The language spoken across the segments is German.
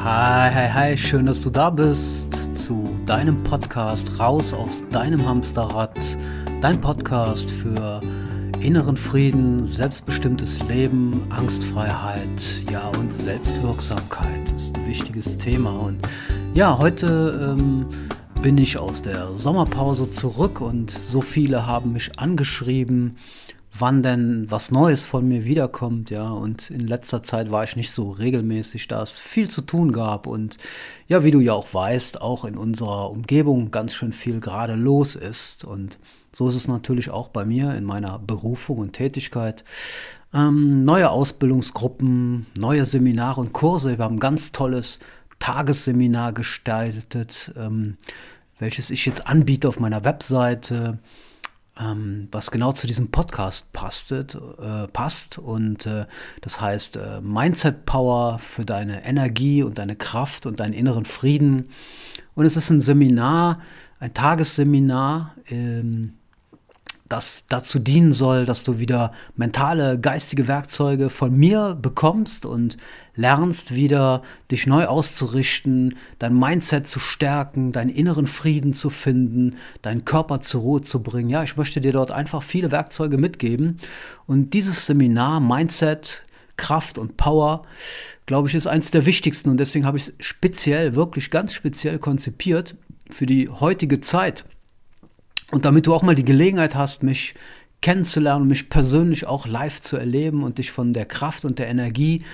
Hi, hi, hi, schön, dass du da bist zu deinem Podcast Raus aus deinem Hamsterrad. Dein Podcast für inneren Frieden, selbstbestimmtes Leben, Angstfreiheit, ja und Selbstwirksamkeit. Ist ein wichtiges Thema. Und ja, heute ähm, bin ich aus der Sommerpause zurück und so viele haben mich angeschrieben wann denn was Neues von mir wiederkommt, ja. Und in letzter Zeit war ich nicht so regelmäßig, da es viel zu tun gab und ja, wie du ja auch weißt, auch in unserer Umgebung ganz schön viel gerade los ist. Und so ist es natürlich auch bei mir in meiner Berufung und Tätigkeit. Ähm, neue Ausbildungsgruppen, neue Seminare und Kurse. Wir haben ein ganz tolles Tagesseminar gestaltet, ähm, welches ich jetzt anbiete auf meiner Webseite ähm, was genau zu diesem Podcast pastet, äh, passt. Und äh, das heißt äh, Mindset Power für deine Energie und deine Kraft und deinen inneren Frieden. Und es ist ein Seminar, ein Tagesseminar. Ähm, das dazu dienen soll, dass du wieder mentale, geistige Werkzeuge von mir bekommst und lernst wieder, dich neu auszurichten, dein Mindset zu stärken, deinen inneren Frieden zu finden, deinen Körper zur Ruhe zu bringen. Ja, ich möchte dir dort einfach viele Werkzeuge mitgeben. Und dieses Seminar Mindset, Kraft und Power, glaube ich, ist eines der wichtigsten. Und deswegen habe ich es speziell, wirklich ganz speziell konzipiert für die heutige Zeit. Und damit du auch mal die Gelegenheit hast, mich kennenzulernen, mich persönlich auch live zu erleben und dich von der Kraft und der Energie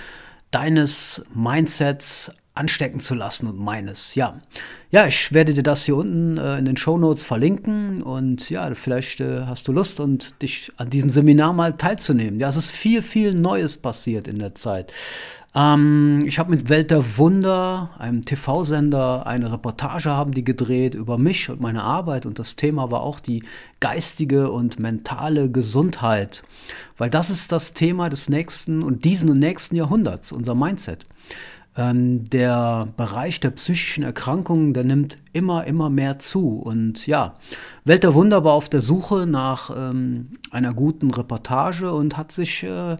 deines Mindsets anstecken zu lassen und meines. Ja, ja, ich werde dir das hier unten äh, in den Show Notes verlinken und ja, vielleicht äh, hast du Lust und dich an diesem Seminar mal teilzunehmen. Ja, es ist viel, viel Neues passiert in der Zeit. Ähm, ich habe mit Welt der Wunder, einem TV-Sender, eine Reportage haben die gedreht über mich und meine Arbeit und das Thema war auch die geistige und mentale Gesundheit, weil das ist das Thema des nächsten und diesen und nächsten Jahrhunderts, unser Mindset. Ähm, der Bereich der psychischen Erkrankungen, der nimmt immer, immer mehr zu. Und ja, Welt der Wunder war auf der Suche nach ähm, einer guten Reportage und hat sich äh,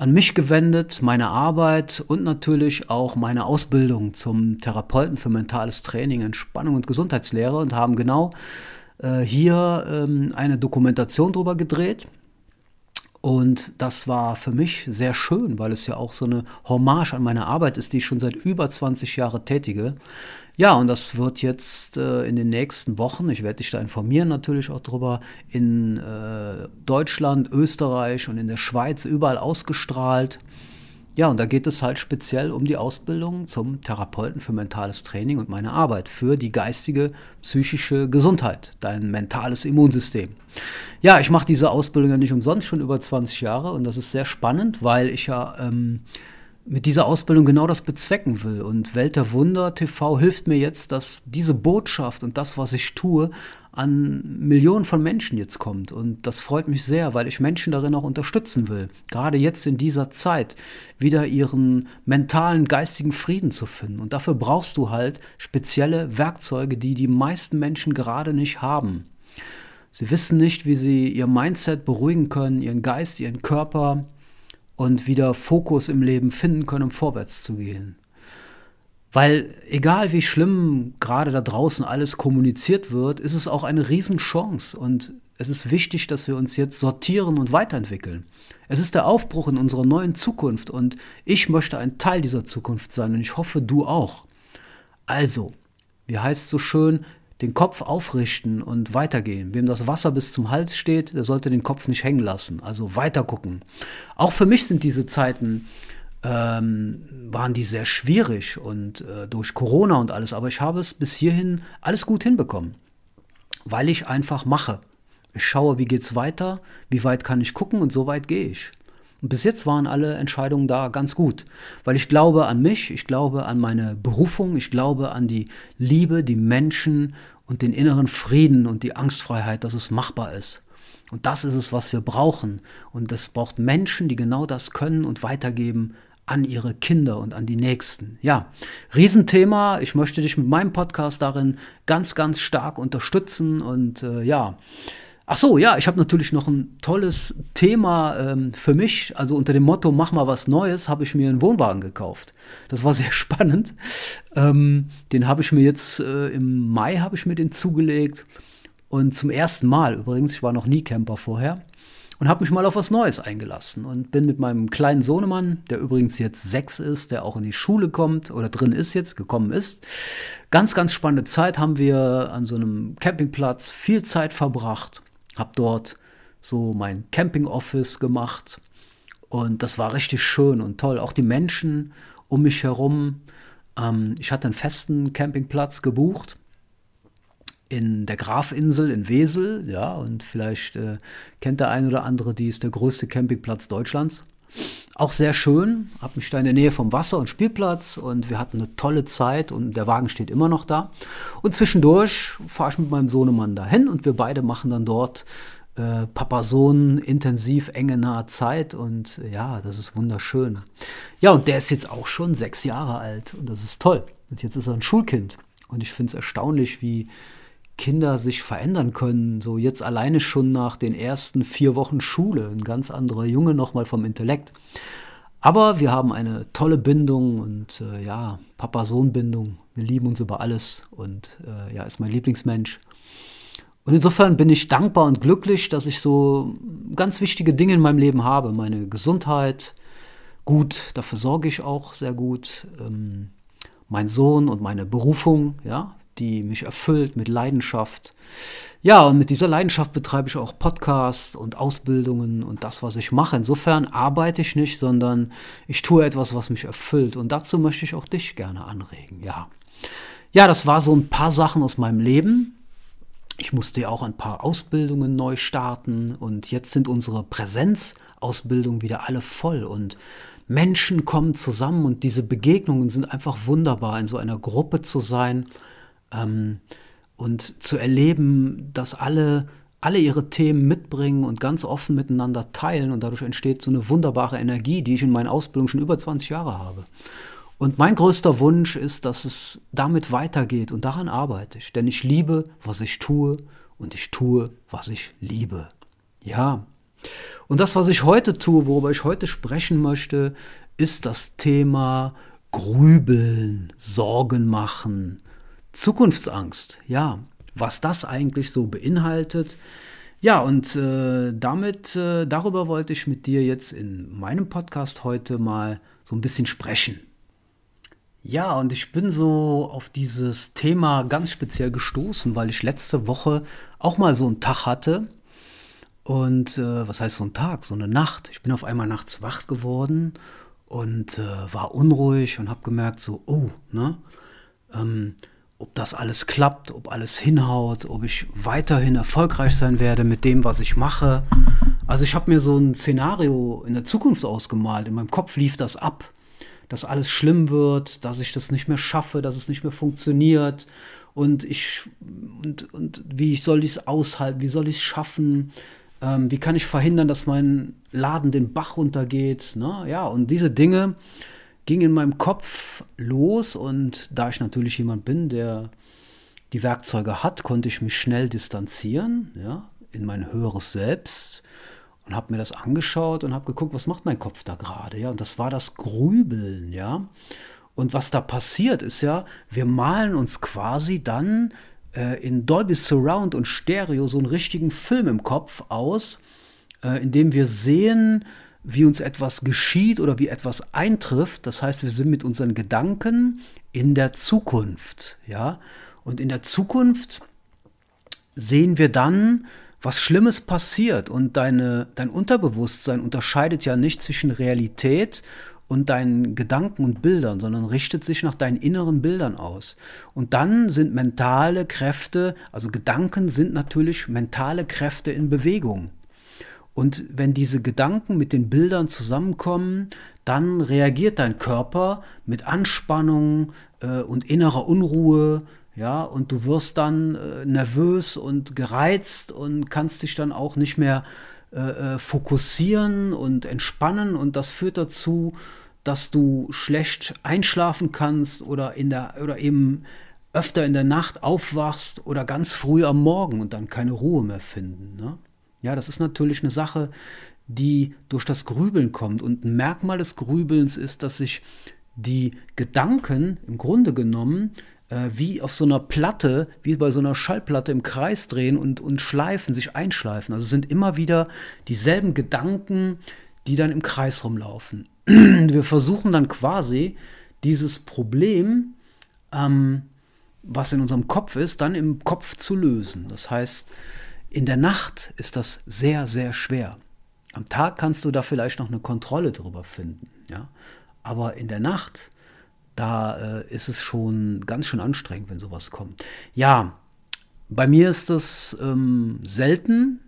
an mich gewendet, meine Arbeit und natürlich auch meine Ausbildung zum Therapeuten für mentales Training, Entspannung und Gesundheitslehre und haben genau äh, hier ähm, eine Dokumentation drüber gedreht. Und das war für mich sehr schön, weil es ja auch so eine Hommage an meine Arbeit ist, die ich schon seit über 20 Jahren tätige. Ja, und das wird jetzt äh, in den nächsten Wochen, ich werde dich da informieren natürlich auch drüber, in äh, Deutschland, Österreich und in der Schweiz überall ausgestrahlt. Ja, und da geht es halt speziell um die Ausbildung zum Therapeuten für mentales Training und meine Arbeit für die geistige, psychische Gesundheit, dein mentales Immunsystem. Ja, ich mache diese Ausbildung ja nicht umsonst schon über 20 Jahre und das ist sehr spannend, weil ich ja ähm, mit dieser Ausbildung genau das bezwecken will. Und Welt der Wunder TV hilft mir jetzt, dass diese Botschaft und das, was ich tue, an Millionen von Menschen jetzt kommt. Und das freut mich sehr, weil ich Menschen darin auch unterstützen will, gerade jetzt in dieser Zeit wieder ihren mentalen, geistigen Frieden zu finden. Und dafür brauchst du halt spezielle Werkzeuge, die die meisten Menschen gerade nicht haben. Sie wissen nicht, wie sie ihr Mindset beruhigen können, ihren Geist, ihren Körper und wieder Fokus im Leben finden können, um vorwärts zu gehen. Weil egal wie schlimm gerade da draußen alles kommuniziert wird, ist es auch eine Riesenchance und es ist wichtig, dass wir uns jetzt sortieren und weiterentwickeln. Es ist der Aufbruch in unserer neuen Zukunft und ich möchte ein Teil dieser Zukunft sein und ich hoffe, du auch. Also, wie heißt es so schön, den Kopf aufrichten und weitergehen. Wem das Wasser bis zum Hals steht, der sollte den Kopf nicht hängen lassen. Also weiter gucken. Auch für mich sind diese Zeiten ähm, waren die sehr schwierig und äh, durch Corona und alles. Aber ich habe es bis hierhin alles gut hinbekommen, weil ich einfach mache. Ich schaue, wie geht's weiter, wie weit kann ich gucken und so weit gehe ich. Und bis jetzt waren alle Entscheidungen da ganz gut, weil ich glaube an mich, ich glaube an meine Berufung, ich glaube an die Liebe, die Menschen und den inneren Frieden und die Angstfreiheit, dass es machbar ist. Und das ist es, was wir brauchen. Und es braucht Menschen, die genau das können und weitergeben an ihre Kinder und an die Nächsten. Ja, Riesenthema. Ich möchte dich mit meinem Podcast darin ganz, ganz stark unterstützen und äh, ja, Ach so, ja, ich habe natürlich noch ein tolles Thema ähm, für mich. Also unter dem Motto Mach mal was Neues habe ich mir einen Wohnwagen gekauft. Das war sehr spannend. Ähm, den habe ich mir jetzt äh, im Mai habe ich mir den zugelegt und zum ersten Mal übrigens. Ich war noch nie Camper vorher und habe mich mal auf was Neues eingelassen und bin mit meinem kleinen Sohnemann, der übrigens jetzt sechs ist, der auch in die Schule kommt oder drin ist jetzt, gekommen ist. Ganz, ganz spannende Zeit haben wir an so einem Campingplatz viel Zeit verbracht habe dort so mein Camping-Office gemacht und das war richtig schön und toll. Auch die Menschen um mich herum. Ähm, ich hatte einen festen Campingplatz gebucht in der Grafinsel in Wesel, ja, und vielleicht äh, kennt der ein oder andere, die ist der größte Campingplatz Deutschlands. Auch sehr schön, habe mich da in der Nähe vom Wasser und Spielplatz und wir hatten eine tolle Zeit und der Wagen steht immer noch da. Und zwischendurch fahre ich mit meinem Sohnemann dahin und wir beide machen dann dort äh, Papa-Sohn intensiv, enge, nahe Zeit und äh, ja, das ist wunderschön. Ja, und der ist jetzt auch schon sechs Jahre alt und das ist toll. Und jetzt ist er ein Schulkind und ich finde es erstaunlich, wie Kinder sich verändern können. So jetzt alleine schon nach den ersten vier Wochen Schule, ein ganz anderer Junge nochmal vom Intellekt. Aber wir haben eine tolle Bindung und äh, ja, Papa-Sohn-Bindung. Wir lieben uns über alles und äh, ja, ist mein Lieblingsmensch. Und insofern bin ich dankbar und glücklich, dass ich so ganz wichtige Dinge in meinem Leben habe. Meine Gesundheit, gut, dafür sorge ich auch sehr gut. Ähm, mein Sohn und meine Berufung, ja, die mich erfüllt mit Leidenschaft. Ja, und mit dieser Leidenschaft betreibe ich auch Podcasts und Ausbildungen und das, was ich mache. Insofern arbeite ich nicht, sondern ich tue etwas, was mich erfüllt. Und dazu möchte ich auch dich gerne anregen. Ja, ja das war so ein paar Sachen aus meinem Leben. Ich musste ja auch ein paar Ausbildungen neu starten und jetzt sind unsere Präsenzausbildungen wieder alle voll und Menschen kommen zusammen und diese Begegnungen sind einfach wunderbar, in so einer Gruppe zu sein ähm, und zu erleben, dass alle, alle ihre Themen mitbringen und ganz offen miteinander teilen und dadurch entsteht so eine wunderbare Energie, die ich in meiner Ausbildung schon über 20 Jahre habe. Und mein größter Wunsch ist, dass es damit weitergeht und daran arbeite ich, denn ich liebe, was ich tue und ich tue, was ich liebe. Ja. Und das, was ich heute tue, worüber ich heute sprechen möchte, ist das Thema Grübeln, Sorgen machen, Zukunftsangst, ja, was das eigentlich so beinhaltet. Ja, und äh, damit, äh, darüber wollte ich mit dir jetzt in meinem Podcast heute mal so ein bisschen sprechen. Ja, und ich bin so auf dieses Thema ganz speziell gestoßen, weil ich letzte Woche auch mal so einen Tag hatte. Und äh, was heißt so ein Tag? So eine Nacht. Ich bin auf einmal nachts wach geworden und äh, war unruhig und habe gemerkt, so, oh, ne? Ähm, ob das alles klappt, ob alles hinhaut, ob ich weiterhin erfolgreich sein werde mit dem, was ich mache. Also ich habe mir so ein Szenario in der Zukunft ausgemalt. In meinem Kopf lief das ab, dass alles schlimm wird, dass ich das nicht mehr schaffe, dass es nicht mehr funktioniert. Und ich und, und wie soll ich es aushalten, wie soll ich es schaffen? Ähm, wie kann ich verhindern, dass mein Laden den Bach runtergeht? Ne? Ja, und diese Dinge ging in meinem Kopf los und da ich natürlich jemand bin, der die Werkzeuge hat, konnte ich mich schnell distanzieren, ja, in mein höheres Selbst und habe mir das angeschaut und habe geguckt, was macht mein Kopf da gerade, ja, und das war das Grübeln, ja. Und was da passiert ist ja, wir malen uns quasi dann äh, in Dolby Surround und Stereo so einen richtigen Film im Kopf aus, äh, in dem wir sehen, wie uns etwas geschieht oder wie etwas eintrifft. Das heißt, wir sind mit unseren Gedanken in der Zukunft, ja. Und in der Zukunft sehen wir dann, was Schlimmes passiert und deine, dein Unterbewusstsein unterscheidet ja nicht zwischen Realität und deinen Gedanken und Bildern, sondern richtet sich nach deinen inneren Bildern aus. Und dann sind mentale Kräfte, also Gedanken sind natürlich mentale Kräfte in Bewegung. Und wenn diese Gedanken mit den Bildern zusammenkommen, dann reagiert dein Körper mit Anspannung äh, und innerer Unruhe, ja, und du wirst dann äh, nervös und gereizt und kannst dich dann auch nicht mehr äh, äh fokussieren und entspannen und das führt dazu, dass du schlecht einschlafen kannst oder in der oder eben öfter in der Nacht aufwachst oder ganz früh am Morgen und dann keine Ruhe mehr finden. Ne? Ja, das ist natürlich eine Sache, die durch das Grübeln kommt. Und ein Merkmal des Grübelns ist, dass sich die Gedanken im Grunde genommen äh, wie auf so einer Platte, wie bei so einer Schallplatte im Kreis drehen und, und schleifen, sich einschleifen. Also sind immer wieder dieselben Gedanken, die dann im Kreis rumlaufen. Wir versuchen dann quasi dieses Problem, ähm, was in unserem Kopf ist, dann im Kopf zu lösen. Das heißt, in der Nacht ist das sehr, sehr schwer. Am Tag kannst du da vielleicht noch eine Kontrolle drüber finden, ja. Aber in der Nacht, da äh, ist es schon ganz schön anstrengend, wenn sowas kommt. Ja, bei mir ist das ähm, selten,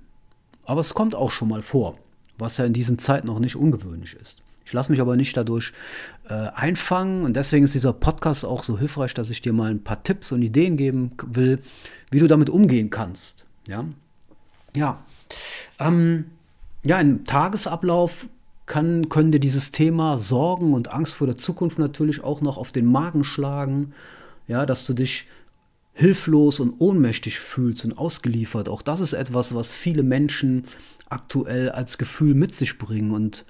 aber es kommt auch schon mal vor, was ja in diesen Zeiten noch nicht ungewöhnlich ist. Ich lasse mich aber nicht dadurch äh, einfangen und deswegen ist dieser Podcast auch so hilfreich, dass ich dir mal ein paar Tipps und Ideen geben will, wie du damit umgehen kannst. Ja, ja. Ähm, ja, im Tagesablauf kann, können dir dieses Thema Sorgen und Angst vor der Zukunft natürlich auch noch auf den Magen schlagen. Ja, dass du dich hilflos und ohnmächtig fühlst und ausgeliefert. Auch das ist etwas, was viele Menschen aktuell als Gefühl mit sich bringen und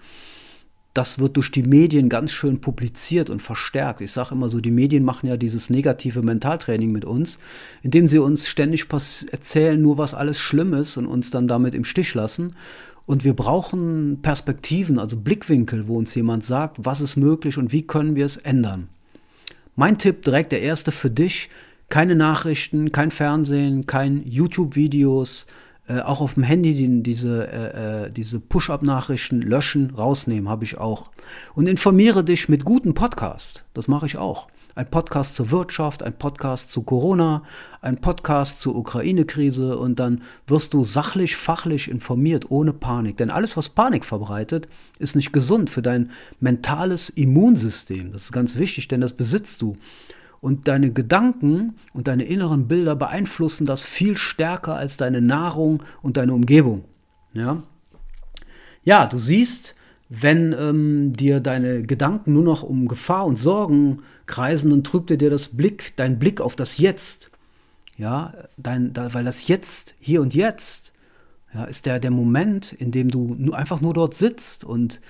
das wird durch die Medien ganz schön publiziert und verstärkt. Ich sage immer so, die Medien machen ja dieses negative Mentaltraining mit uns, indem sie uns ständig erzählen, nur was alles schlimm ist und uns dann damit im Stich lassen. Und wir brauchen Perspektiven, also Blickwinkel, wo uns jemand sagt, was ist möglich und wie können wir es ändern. Mein Tipp direkt der erste für dich, keine Nachrichten, kein Fernsehen, kein YouTube-Videos, äh, auch auf dem Handy die, diese, äh, äh, diese Push-up-Nachrichten löschen, rausnehmen, habe ich auch. Und informiere dich mit guten Podcasts. Das mache ich auch. Ein Podcast zur Wirtschaft, ein Podcast zu Corona, ein Podcast zur Ukraine-Krise und dann wirst du sachlich, fachlich informiert, ohne Panik. Denn alles, was Panik verbreitet, ist nicht gesund für dein mentales Immunsystem. Das ist ganz wichtig, denn das besitzt du. Und deine Gedanken und deine inneren Bilder beeinflussen das viel stärker als deine Nahrung und deine Umgebung. Ja, ja du siehst, wenn ähm, dir deine Gedanken nur noch um Gefahr und Sorgen kreisen, dann trübt dir das Blick, dein Blick auf das Jetzt. Ja, dein, da, weil das Jetzt, hier und jetzt, ja, ist der, der Moment, in dem du nur, einfach nur dort sitzt und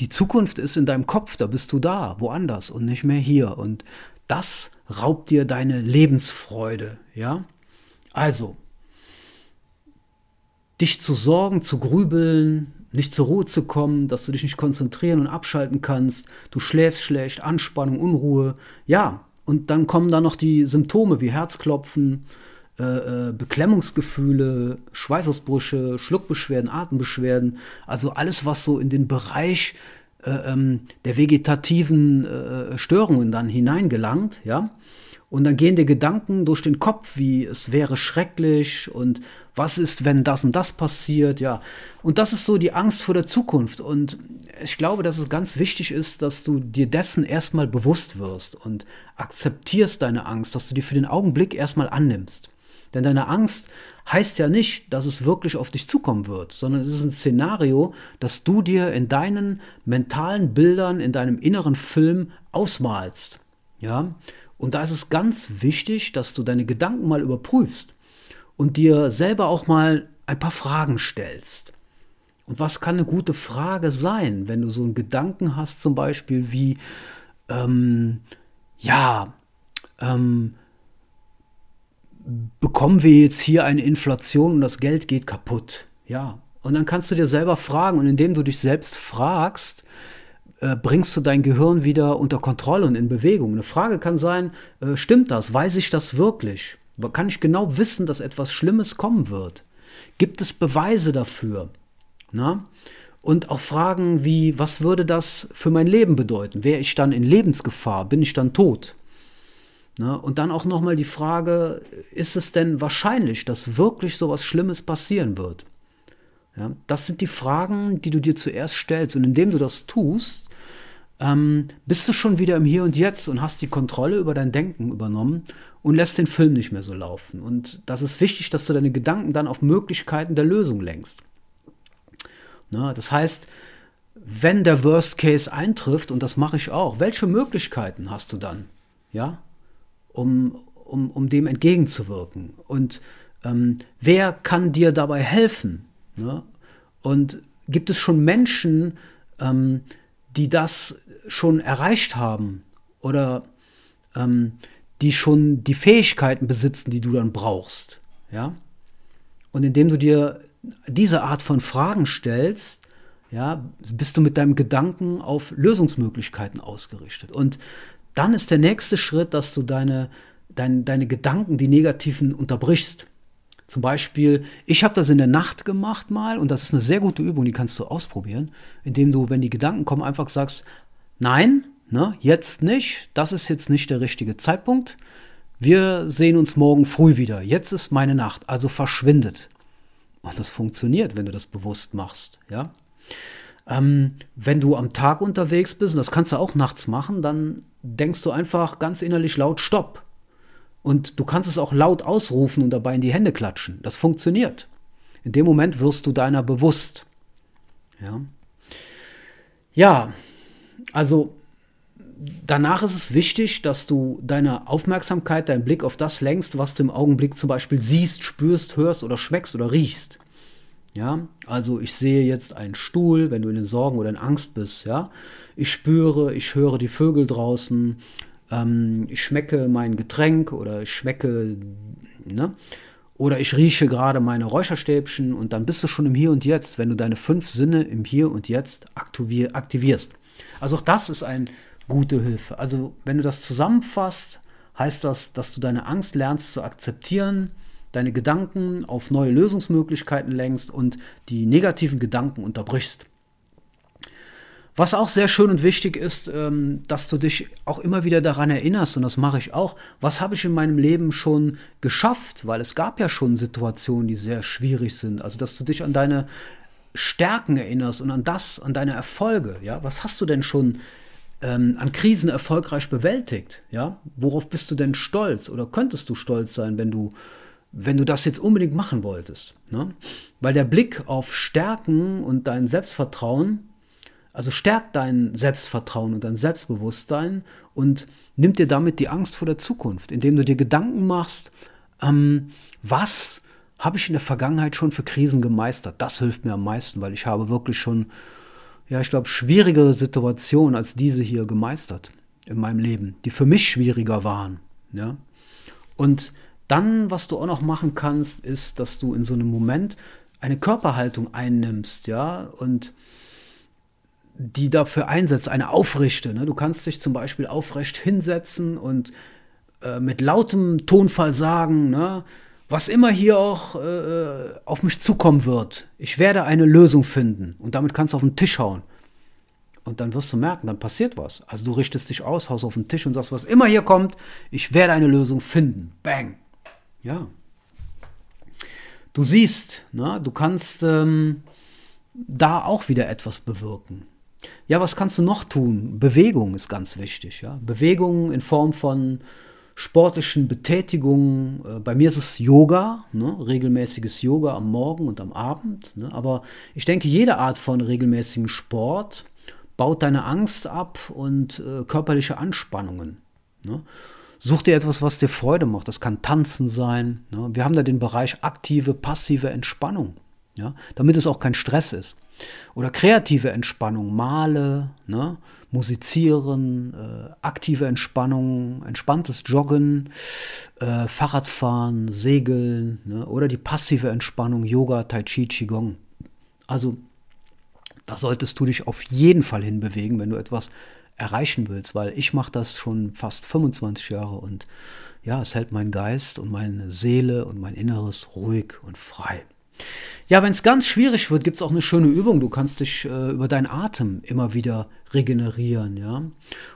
die Zukunft ist in deinem Kopf, da bist du da, woanders und nicht mehr hier. Und das raubt dir deine Lebensfreude, ja? Also, dich zu sorgen, zu grübeln, nicht zur Ruhe zu kommen, dass du dich nicht konzentrieren und abschalten kannst, du schläfst schlecht, Anspannung, Unruhe, ja, und dann kommen da noch die Symptome wie Herzklopfen, äh, äh, Beklemmungsgefühle, Schweißausbrüche, Schluckbeschwerden, Atembeschwerden, also alles, was so in den Bereich der vegetativen äh, Störungen dann hineingelangt, ja. Und dann gehen dir Gedanken durch den Kopf, wie es wäre schrecklich und was ist, wenn das und das passiert, ja. Und das ist so die Angst vor der Zukunft. Und ich glaube, dass es ganz wichtig ist, dass du dir dessen erstmal bewusst wirst und akzeptierst deine Angst, dass du die für den Augenblick erstmal annimmst. Denn deine Angst heißt ja nicht, dass es wirklich auf dich zukommen wird, sondern es ist ein Szenario, das du dir in deinen mentalen Bildern, in deinem inneren Film ausmalst. Ja? Und da ist es ganz wichtig, dass du deine Gedanken mal überprüfst und dir selber auch mal ein paar Fragen stellst. Und was kann eine gute Frage sein, wenn du so einen Gedanken hast, zum Beispiel wie, ähm, ja, ähm, bekommen wir jetzt hier eine Inflation und das Geld geht kaputt? Ja. Und dann kannst du dir selber fragen und indem du dich selbst fragst, äh, bringst du dein Gehirn wieder unter Kontrolle und in Bewegung. Eine Frage kann sein, äh, stimmt das? Weiß ich das wirklich? Kann ich genau wissen, dass etwas Schlimmes kommen wird? Gibt es Beweise dafür? Na? Und auch Fragen wie, was würde das für mein Leben bedeuten? Wäre ich dann in Lebensgefahr? Bin ich dann tot? Na? Und dann auch nochmal die Frage, ist es denn wahrscheinlich, dass wirklich so etwas Schlimmes passieren wird? Ja, das sind die Fragen, die du dir zuerst stellst. Und indem du das tust, ähm, bist du schon wieder im Hier und Jetzt und hast die Kontrolle über dein Denken übernommen und lässt den Film nicht mehr so laufen. Und das ist wichtig, dass du deine Gedanken dann auf Möglichkeiten der Lösung lenkst. Na, das heißt, wenn der Worst Case eintrifft, und das mache ich auch, welche Möglichkeiten hast du dann? Ja, um, um, um dem entgegenzuwirken? Und ähm, wer kann dir dabei helfen? Ne? Und gibt es schon Menschen, ähm, die das schon erreicht haben oder ähm, die schon die Fähigkeiten besitzen, die du dann brauchst? Ja? Und indem du dir diese Art von Fragen stellst, ja, bist du mit deinem Gedanken auf Lösungsmöglichkeiten ausgerichtet. Und dann ist der nächste Schritt, dass du deine, dein, deine Gedanken, die negativen, unterbrichst. Zum Beispiel, ich habe das in der Nacht gemacht mal und das ist eine sehr gute Übung, die kannst du ausprobieren, indem du, wenn die Gedanken kommen, einfach sagst, nein, ne, jetzt nicht, das ist jetzt nicht der richtige Zeitpunkt. Wir sehen uns morgen früh wieder. Jetzt ist meine Nacht, also verschwindet. Und das funktioniert, wenn du das bewusst machst, ja. Ähm, wenn du am Tag unterwegs bist, und das kannst du auch nachts machen, dann denkst du einfach ganz innerlich laut Stopp. Und du kannst es auch laut ausrufen und dabei in die Hände klatschen. Das funktioniert. In dem Moment wirst du deiner bewusst. Ja, ja also danach ist es wichtig, dass du deine Aufmerksamkeit, deinen Blick auf das lenkst, was du im Augenblick zum Beispiel siehst, spürst, hörst oder schmeckst oder riechst. Ja, also ich sehe jetzt einen Stuhl, wenn du in den Sorgen oder in Angst bist, ja. Ich spüre, ich höre die Vögel draußen, ähm, ich schmecke mein Getränk oder ich schmecke, ne? Oder ich rieche gerade meine Räucherstäbchen und dann bist du schon im Hier und Jetzt, wenn du deine fünf Sinne im Hier und Jetzt aktivierst. Also auch das ist eine gute Hilfe. Also wenn du das zusammenfasst, heißt das, dass du deine Angst lernst zu akzeptieren, deine Gedanken auf neue Lösungsmöglichkeiten lenkst und die negativen Gedanken unterbrichst. Was auch sehr schön und wichtig ist, ähm, dass du dich auch immer wieder daran erinnerst, und das mache ich auch, was habe ich in meinem Leben schon geschafft, weil es gab ja schon Situationen, die sehr schwierig sind. Also, dass du dich an deine Stärken erinnerst und an das, an deine Erfolge. Ja, was hast du denn schon ähm, an Krisen erfolgreich bewältigt? Ja, worauf bist du denn stolz oder könntest du stolz sein, wenn du wenn du das jetzt unbedingt machen wolltest. Ne? Weil der Blick auf Stärken und dein Selbstvertrauen, also stärkt dein Selbstvertrauen und dein Selbstbewusstsein und nimmt dir damit die Angst vor der Zukunft, indem du dir Gedanken machst, ähm, was habe ich in der Vergangenheit schon für Krisen gemeistert. Das hilft mir am meisten, weil ich habe wirklich schon, ja, ich glaube, schwierigere Situationen als diese hier gemeistert in meinem Leben, die für mich schwieriger waren. Ja? Und dann, was du auch noch machen kannst, ist, dass du in so einem Moment eine Körperhaltung einnimmst, ja, und die dafür einsetzt, eine aufrichte. Ne? Du kannst dich zum Beispiel aufrecht hinsetzen und äh, mit lautem Tonfall sagen, ne? was immer hier auch äh, auf mich zukommen wird, ich werde eine Lösung finden. Und damit kannst du auf den Tisch hauen. Und dann wirst du merken, dann passiert was. Also du richtest dich aus, haust auf den Tisch und sagst, was immer hier kommt, ich werde eine Lösung finden. Bang. Ja. Du siehst, ne, du kannst ähm, da auch wieder etwas bewirken. Ja, was kannst du noch tun? Bewegung ist ganz wichtig. Ja? Bewegung in Form von sportlichen Betätigungen. Äh, bei mir ist es Yoga, ne? regelmäßiges Yoga am Morgen und am Abend. Ne? Aber ich denke, jede Art von regelmäßigen Sport baut deine Angst ab und äh, körperliche Anspannungen. Ne? Such dir etwas, was dir Freude macht. Das kann Tanzen sein. Ja. Wir haben da den Bereich aktive, passive Entspannung, ja, damit es auch kein Stress ist. Oder kreative Entspannung, Male, ne, Musizieren, äh, aktive Entspannung, entspanntes Joggen, äh, Fahrradfahren, Segeln ne, oder die passive Entspannung, Yoga, Tai Chi, Qigong. Also da solltest du dich auf jeden Fall hinbewegen, wenn du etwas erreichen willst, weil ich mache das schon fast 25 Jahre und ja, es hält meinen Geist und meine Seele und mein Inneres ruhig und frei. Ja, wenn es ganz schwierig wird, gibt es auch eine schöne Übung. Du kannst dich äh, über deinen Atem immer wieder regenerieren, ja.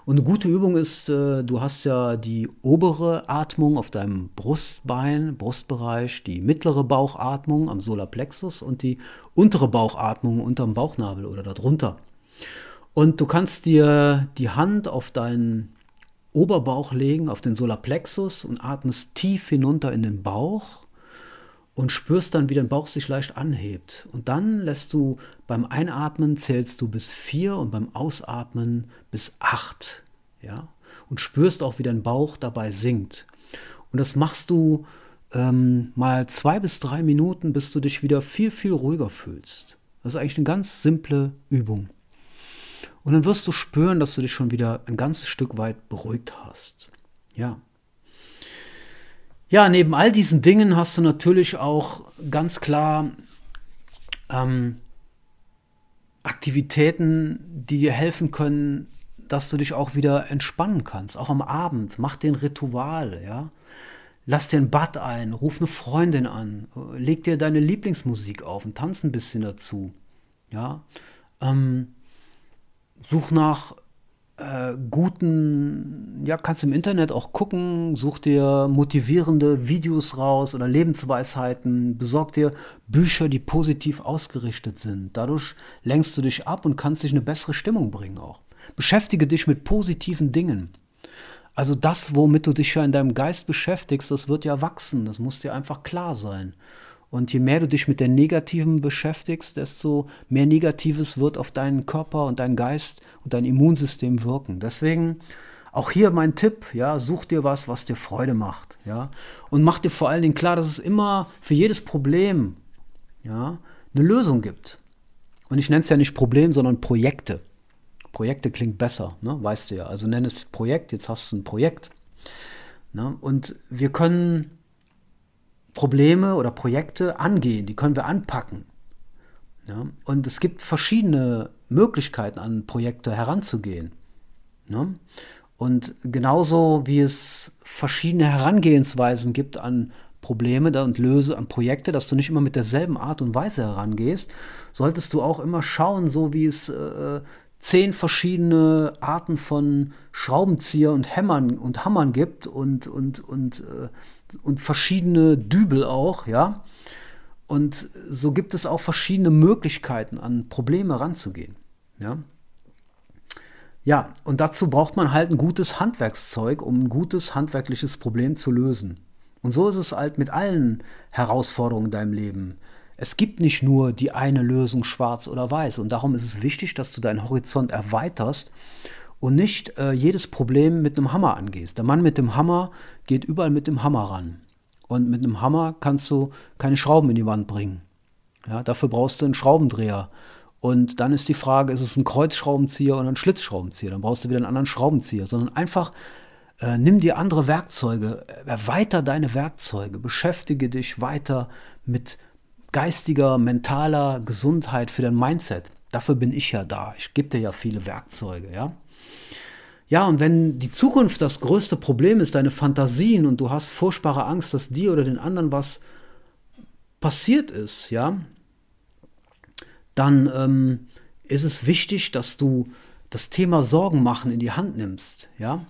Und eine gute Übung ist, äh, du hast ja die obere Atmung auf deinem Brustbein, Brustbereich, die mittlere Bauchatmung am Solarplexus und die untere Bauchatmung unterm Bauchnabel oder darunter. Und du kannst dir die Hand auf deinen Oberbauch legen, auf den Solarplexus und atmest tief hinunter in den Bauch und spürst dann, wie dein Bauch sich leicht anhebt. Und dann lässt du beim Einatmen zählst du bis vier und beim Ausatmen bis acht. Ja? Und spürst auch, wie dein Bauch dabei sinkt. Und das machst du ähm, mal zwei bis drei Minuten, bis du dich wieder viel, viel ruhiger fühlst. Das ist eigentlich eine ganz simple Übung. Und dann wirst du spüren, dass du dich schon wieder ein ganzes Stück weit beruhigt hast. Ja. Ja, neben all diesen Dingen hast du natürlich auch ganz klar ähm, Aktivitäten, die dir helfen können, dass du dich auch wieder entspannen kannst, auch am Abend. Mach den Ritual, ja. Lass dir ein Bad ein, ruf eine Freundin an, leg dir deine Lieblingsmusik auf und tanz ein bisschen dazu, ja. Ähm, such nach äh, guten, ja, kannst im Internet auch gucken, such dir motivierende Videos raus oder Lebensweisheiten, besorg dir Bücher, die positiv ausgerichtet sind. Dadurch lenkst du dich ab und kannst dich eine bessere Stimmung bringen auch. Beschäftige dich mit positiven Dingen. Also das, womit du dich ja in deinem Geist beschäftigst, das wird ja wachsen. Das muss dir einfach klar sein. Und je mehr du dich mit der Negativen beschäftigst, desto mehr Negatives wird auf deinen Körper und deinen Geist und dein Immunsystem wirken. Deswegen auch hier mein Tipp, ja, such dir was, was dir Freude macht, ja, und mach dir vor allen Dingen klar, dass es immer für jedes Problem, ja, eine Lösung gibt. Und ich nenne es ja nicht Problem, sondern Projekte. Projekte klingt besser, ne? weißt du ja. Also nenn es Projekt, jetzt hast du ein Projekt. Ne? Und wir können Probleme oder Projekte angehen, die können wir anpacken. Ja? Und es gibt verschiedene Möglichkeiten, an Projekte heranzugehen. Ne? Und genauso wie es verschiedene Herangehensweisen gibt an Probleme und Löse an Projekte, dass du nicht immer mit derselben Art und Weise herangehst, solltest du auch immer schauen, so wie es äh, zehn verschiedene Arten von Schraubenzieher und Hämmern und Hammern gibt und, und, und äh, und verschiedene Dübel auch, ja. Und so gibt es auch verschiedene Möglichkeiten, an Probleme ranzugehen, ja. Ja, und dazu braucht man halt ein gutes Handwerkszeug, um ein gutes handwerkliches Problem zu lösen. Und so ist es halt mit allen Herausforderungen in deinem Leben. Es gibt nicht nur die eine Lösung schwarz oder weiß. Und darum ist es wichtig, dass du deinen Horizont erweiterst und nicht äh, jedes Problem mit einem Hammer angehst. Der Mann mit dem Hammer geht überall mit dem Hammer ran. Und mit einem Hammer kannst du keine Schrauben in die Wand bringen. Ja, dafür brauchst du einen Schraubendreher. Und dann ist die Frage, ist es ein Kreuzschraubenzieher oder ein Schlitzschraubenzieher? Dann brauchst du wieder einen anderen Schraubenzieher, sondern einfach äh, nimm dir andere Werkzeuge, erweiter deine Werkzeuge, beschäftige dich weiter mit geistiger, mentaler Gesundheit für dein Mindset. Dafür bin ich ja da. Ich gebe dir ja viele Werkzeuge, ja. Ja, und wenn die Zukunft das größte Problem ist, deine Fantasien und du hast furchtbare Angst, dass dir oder den anderen was passiert ist, ja, dann ähm, ist es wichtig, dass du das Thema Sorgen machen in die Hand nimmst, ja.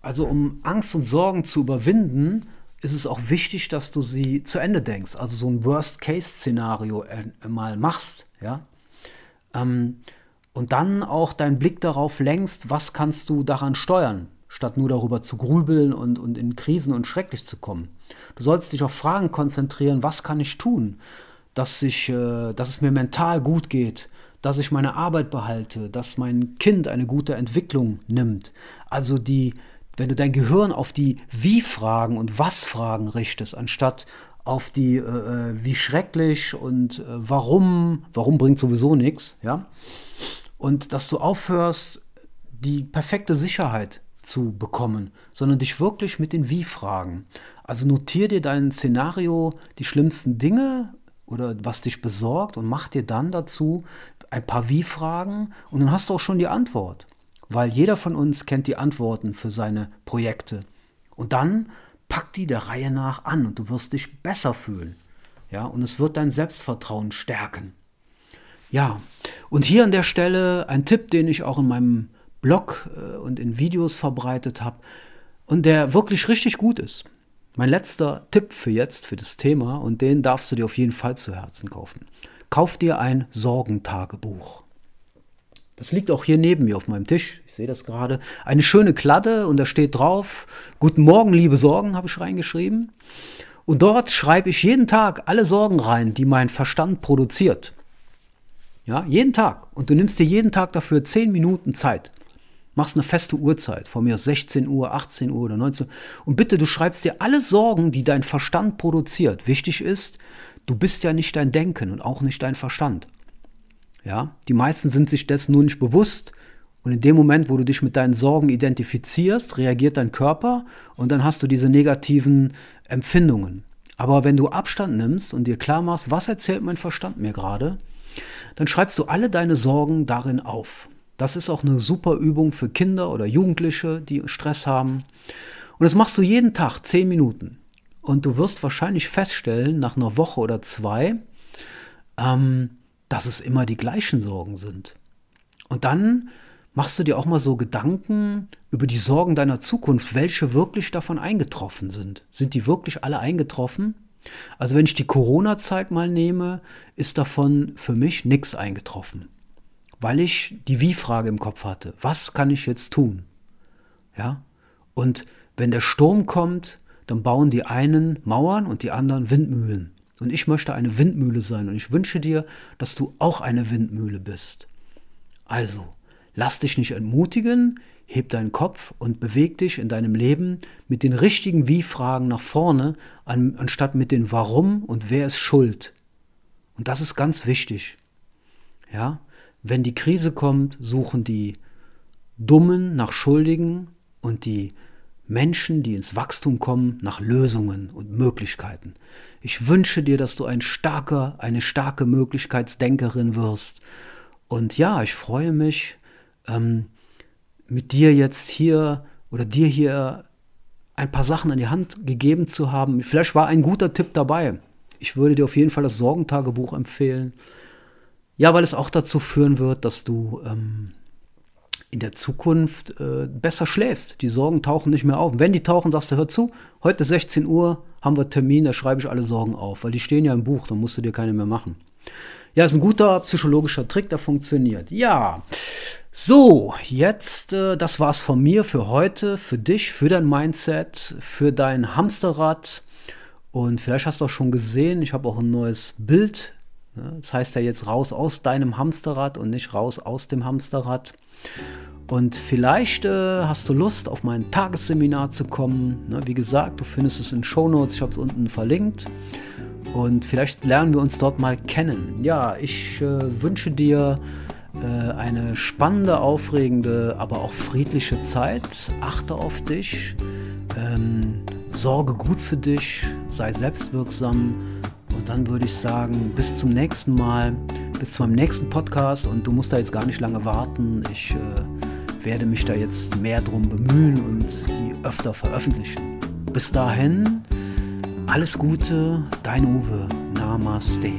Also um Angst und Sorgen zu überwinden, ist es auch wichtig, dass du sie zu Ende denkst. Also so ein Worst-Case-Szenario äh, mal machst, ja. Ähm, und dann auch deinen Blick darauf lenkst, was kannst du daran steuern, statt nur darüber zu grübeln und, und in Krisen und schrecklich zu kommen. Du sollst dich auf Fragen konzentrieren, was kann ich tun, dass, ich, äh, dass es mir mental gut geht, dass ich meine Arbeit behalte, dass mein Kind eine gute Entwicklung nimmt. Also die, wenn du dein Gehirn auf die Wie-Fragen und Was-Fragen richtest, anstatt auf die äh, äh wie schrecklich und äh, warum, warum bringt sowieso nichts, ja, und dass du aufhörst, die perfekte Sicherheit zu bekommen, sondern dich wirklich mit den Wie-Fragen. Also notier dir dein Szenario, die schlimmsten Dinge oder was dich besorgt und mach dir dann dazu ein paar Wie-Fragen und dann hast du auch schon die Antwort. Weil jeder von uns kennt die Antworten für seine Projekte. Und dann pack die der Reihe nach an und du wirst dich besser fühlen. Ja, und es wird dein Selbstvertrauen stärken. Ja, und hier an der Stelle ein Tipp, den ich auch in meinem Blog äh, und in Videos verbreitet habe und der wirklich richtig gut ist. Mein letzter Tipp für jetzt, für das Thema, und den darfst du dir auf jeden Fall zu Herzen kaufen. Kauf dir ein Sorgentagebuch. Das liegt auch hier neben mir auf meinem Tisch. Ich sehe das gerade. Eine schöne Kladde und da steht drauf, Guten Morgen, liebe Sorgen, habe ich reingeschrieben. Und dort schreibe ich jeden Tag alle Sorgen rein, die mein Verstand produziert. Ja, jeden Tag. Und du nimmst dir jeden Tag dafür zehn Minuten Zeit. Machst eine feste Uhrzeit, von mir aus 16 Uhr, 18 Uhr oder 19 Uhr. Und bitte, du schreibst dir alle Sorgen, die dein Verstand produziert. Wichtig ist, du bist ja nicht dein Denken und auch nicht dein Verstand. Ja, die meisten sind sich dessen nur nicht bewusst. Und in dem Moment, wo du dich mit deinen Sorgen identifizierst, reagiert dein Körper und dann hast du diese negativen Empfindungen. Aber wenn du Abstand nimmst und dir klar machst, was erzählt mein Verstand mir gerade, dann schreibst du alle deine Sorgen darin auf. Das ist auch eine super Übung für Kinder oder Jugendliche, die Stress haben. Und das machst du jeden Tag, zehn Minuten. Und du wirst wahrscheinlich feststellen, nach einer Woche oder zwei, ähm, dass es immer die gleichen Sorgen sind. Und dann machst du dir auch mal so Gedanken über die Sorgen deiner Zukunft, welche wirklich davon eingetroffen sind. Sind die wirklich alle eingetroffen? Also wenn ich die Corona-Zeit mal nehme, ist davon für mich nichts eingetroffen weil ich die Wie-Frage im Kopf hatte. Was kann ich jetzt tun? Ja? Und wenn der Sturm kommt, dann bauen die einen Mauern und die anderen Windmühlen. Und ich möchte eine Windmühle sein und ich wünsche dir, dass du auch eine Windmühle bist. Also, lass dich nicht entmutigen, heb deinen Kopf und beweg dich in deinem Leben mit den richtigen Wie-Fragen nach vorne, anstatt mit den Warum und wer ist schuld. Und das ist ganz wichtig. Ja, wenn die Krise kommt, suchen die Dummen nach Schuldigen und die Menschen, die ins Wachstum kommen, nach Lösungen und Möglichkeiten. Ich wünsche dir, dass du ein starker, eine starke Möglichkeitsdenkerin wirst. Und ja, ich freue mich, ähm, mit dir jetzt hier oder dir hier ein paar Sachen an die Hand gegeben zu haben. Vielleicht war ein guter Tipp dabei. Ich würde dir auf jeden Fall das Sorgentagebuch empfehlen. Ja, weil es auch dazu führen wird, dass du ähm, in der Zukunft äh, besser schläfst. Die Sorgen tauchen nicht mehr auf. Wenn die tauchen, sagst du, hör zu, heute 16 Uhr haben wir Termin, da schreibe ich alle Sorgen auf, weil die stehen ja im Buch, dann musst du dir keine mehr machen. Ja, ist ein guter psychologischer Trick, der funktioniert. Ja, so, jetzt, äh, das war's von mir für heute, für dich, für dein Mindset, für dein Hamsterrad. Und vielleicht hast du auch schon gesehen, ich habe auch ein neues Bild das heißt ja jetzt raus aus deinem Hamsterrad und nicht raus aus dem Hamsterrad. Und vielleicht äh, hast du Lust, auf mein Tagesseminar zu kommen. Ne, wie gesagt, du findest es in Show Notes, ich habe es unten verlinkt. Und vielleicht lernen wir uns dort mal kennen. Ja, ich äh, wünsche dir äh, eine spannende, aufregende, aber auch friedliche Zeit. Achte auf dich. Ähm, sorge gut für dich. Sei selbstwirksam und dann würde ich sagen, bis zum nächsten Mal, bis zu meinem nächsten Podcast. Und du musst da jetzt gar nicht lange warten. Ich äh, werde mich da jetzt mehr drum bemühen und die öfter veröffentlichen. Bis dahin, alles Gute, dein Uwe. Namaste.